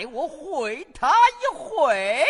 给我毁他一毁！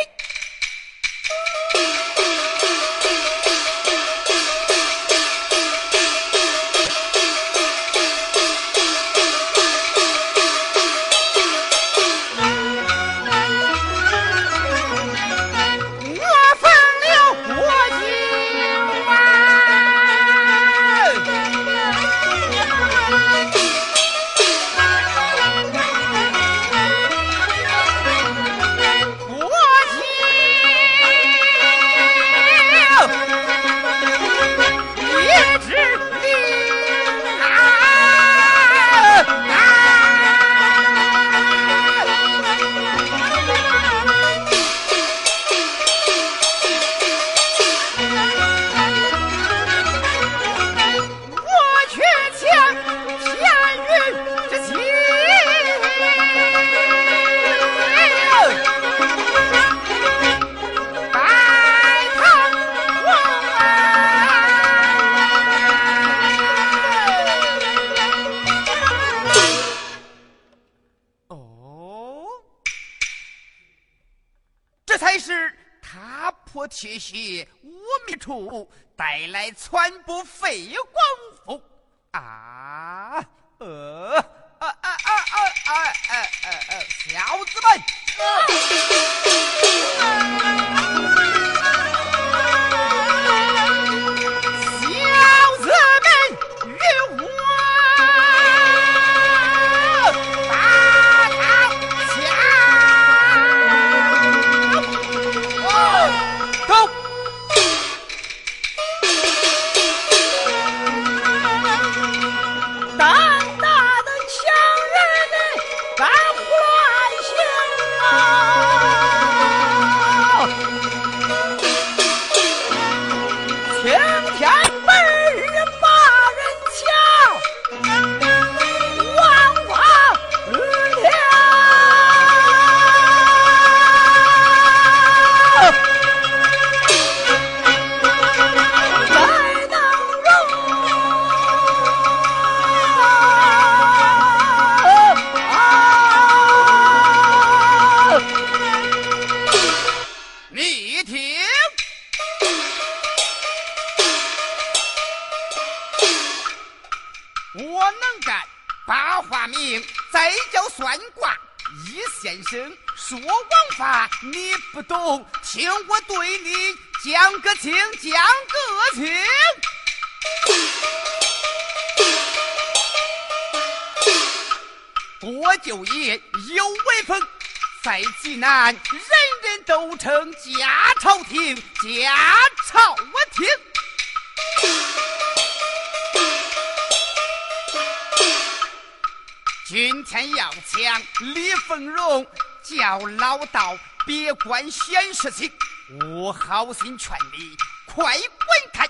去血无名处，带来传播废光复啊！呃啊啊啊啊啊啊啊！小子们啊！多久也有威风，在济南人人都称家朝廷，家朝廷。今天要抢李凤荣，叫老道。别管闲事情，我好心劝你快滚开，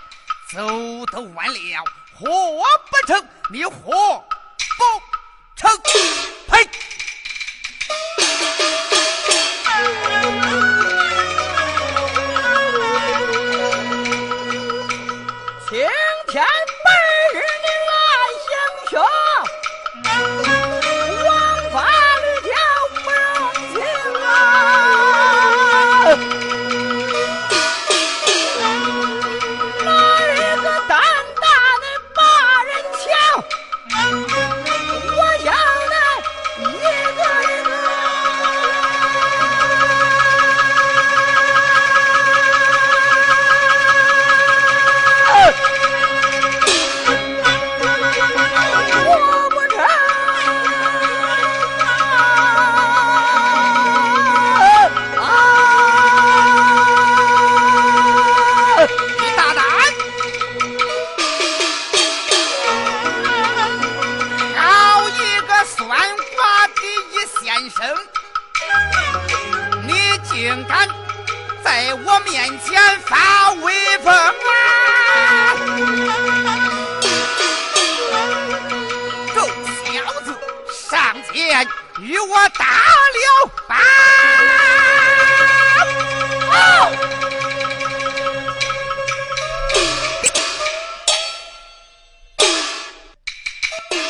走都晚了，活不成，你活不成，Bye.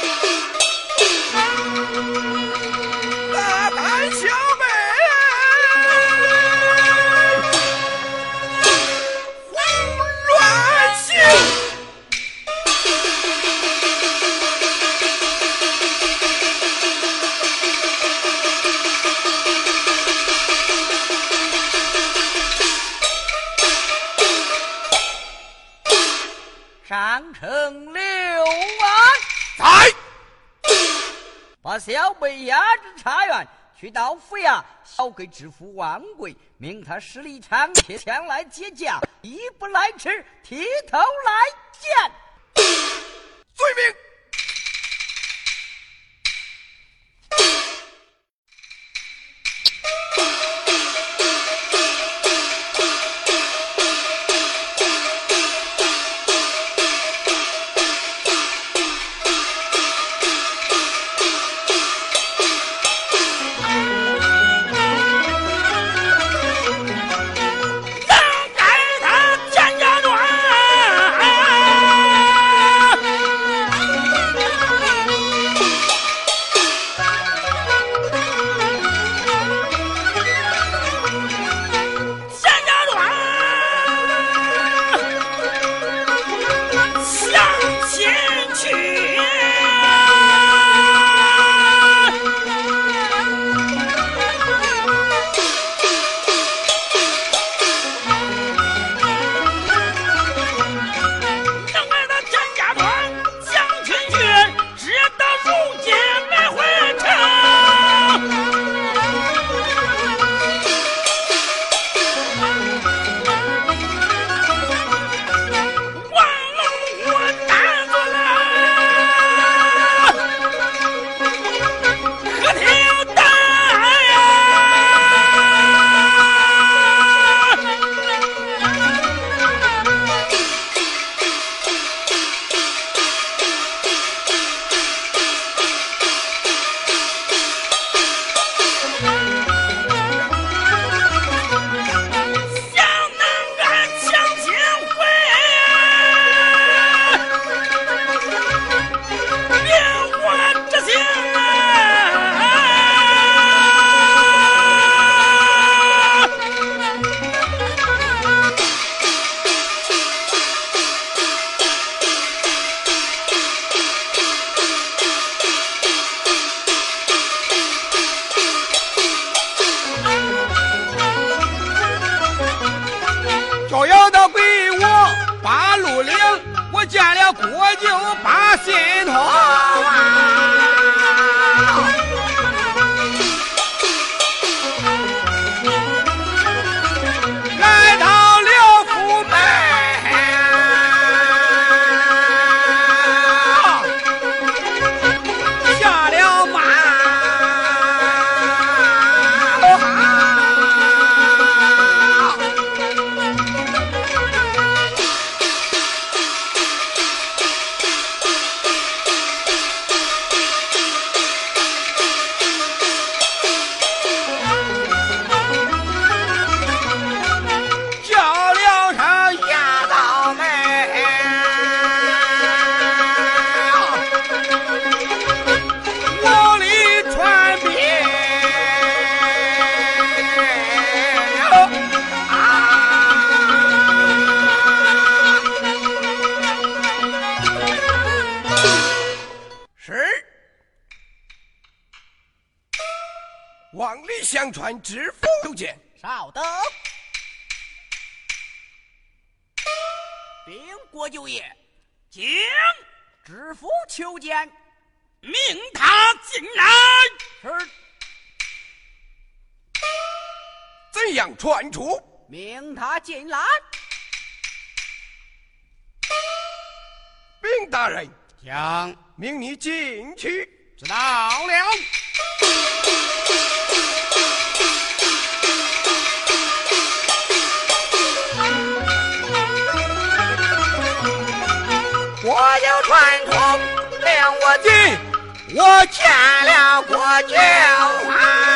去到府衙，小给知府王贵，命他十里长街前来接驾，一不来迟，提头来见。罪名国舅把遵命。知府求见，稍等。兵国舅爷，请知府求见，命他进来。是。怎样传出？命他进来。兵大人，将命你进去。知道了。有传出，令我进，我见了国舅啊。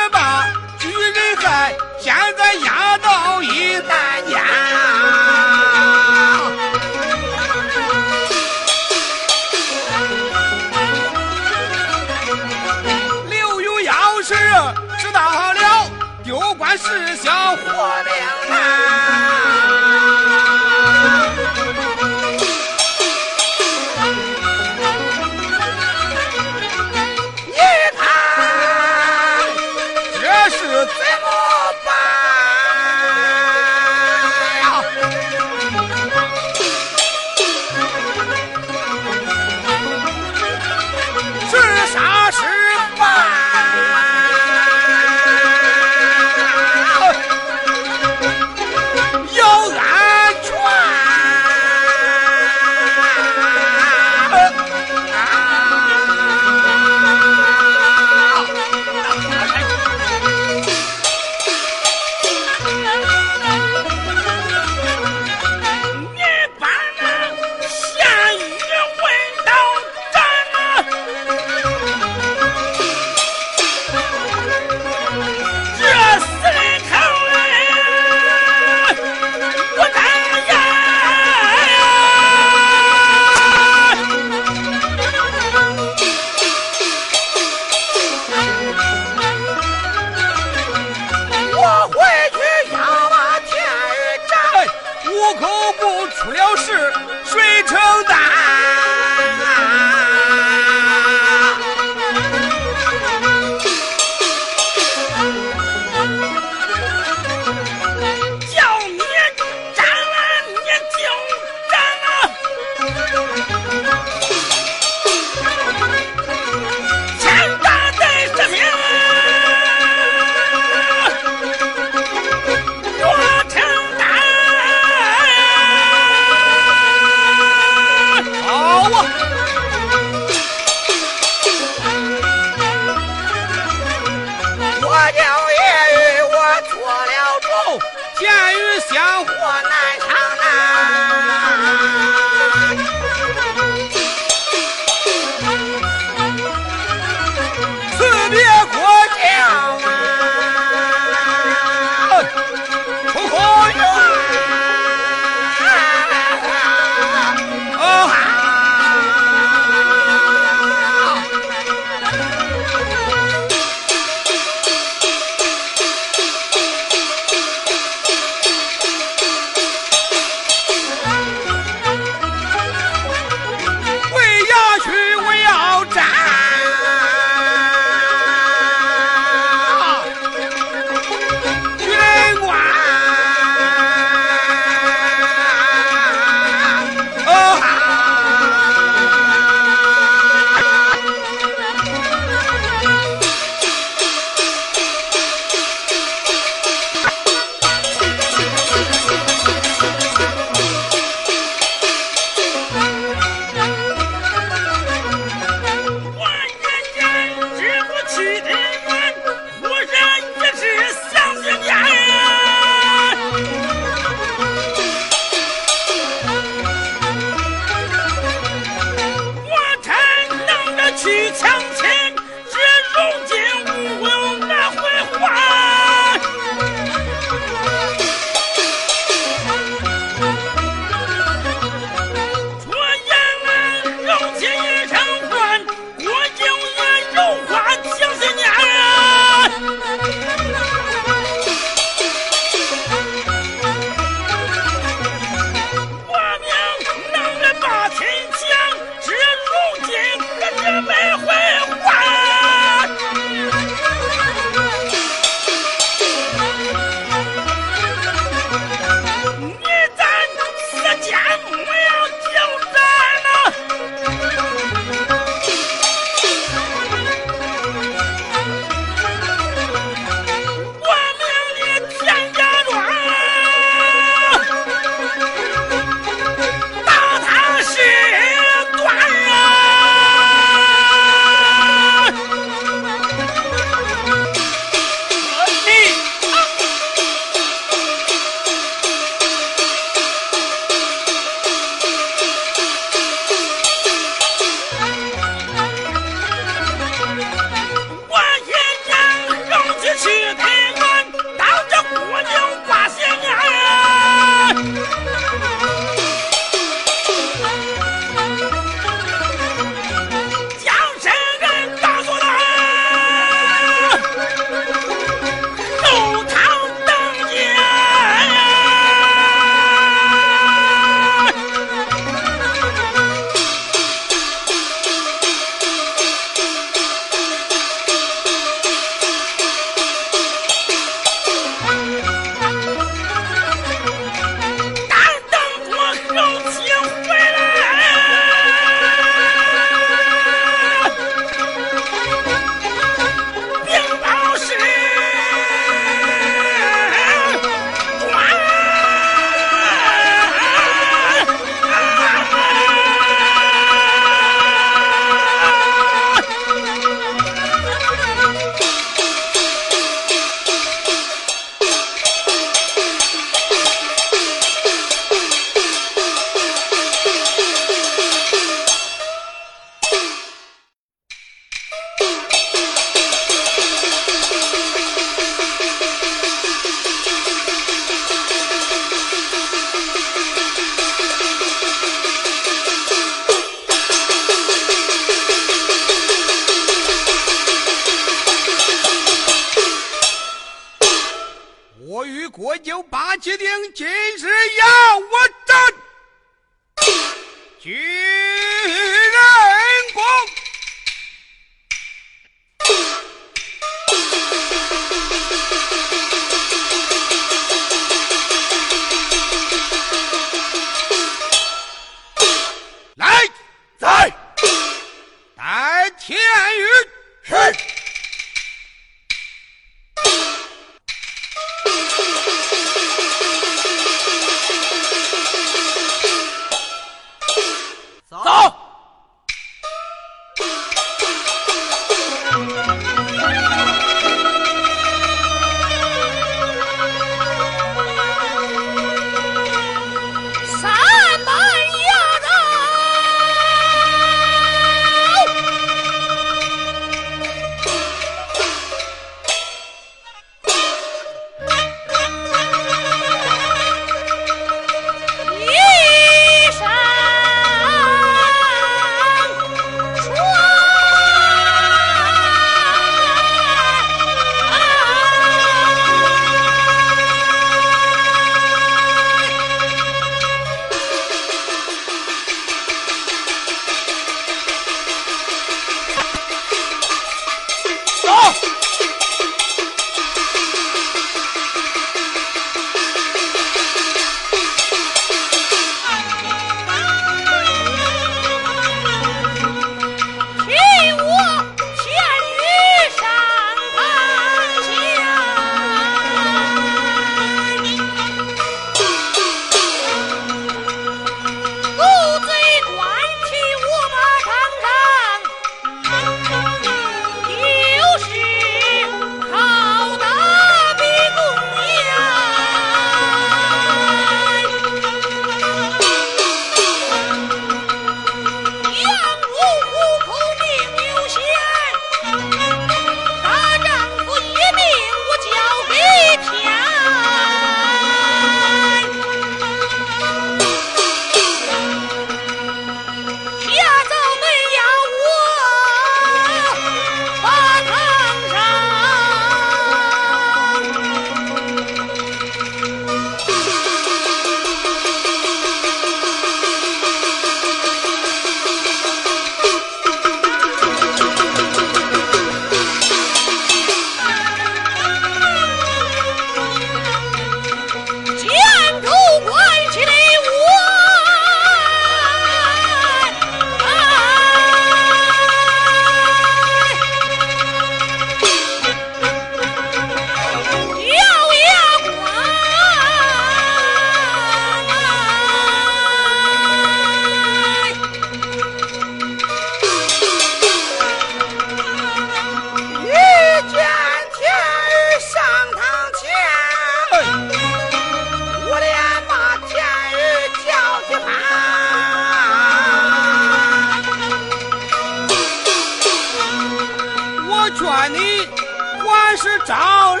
是着了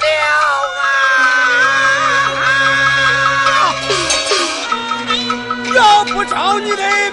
啊！要不着你嘞！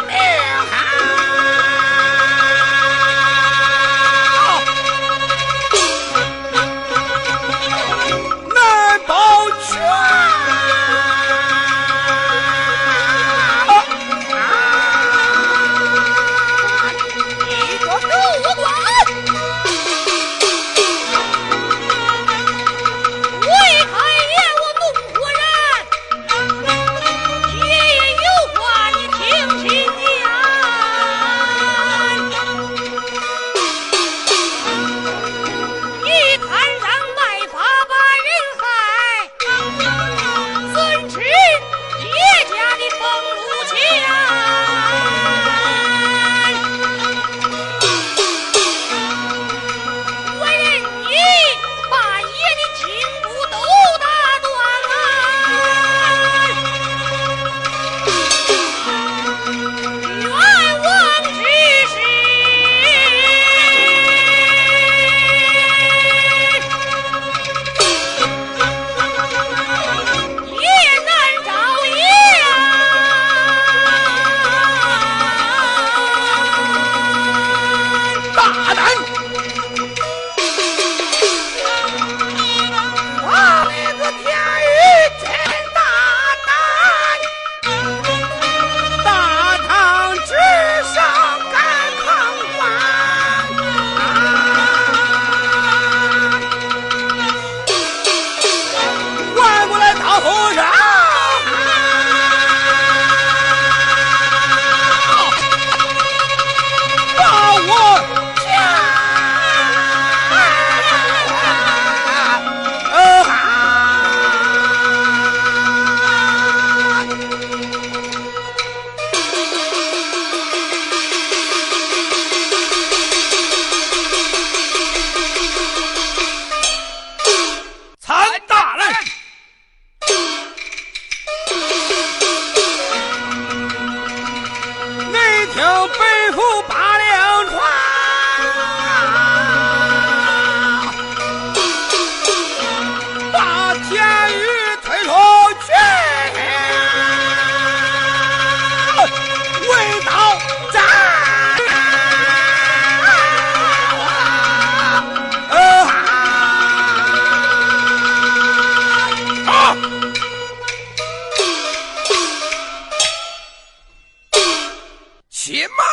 骑马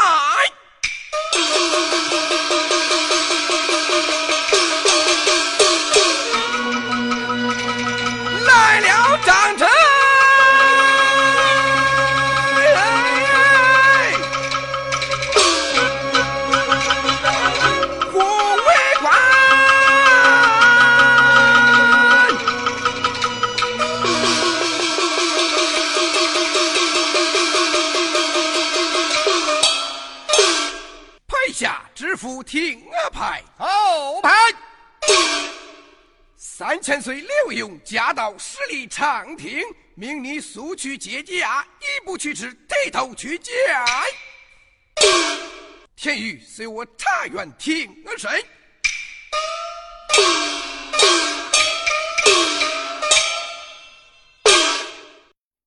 长亭，命你速去接驾，一不去迟，带头去见。天宇，随我查院听而审。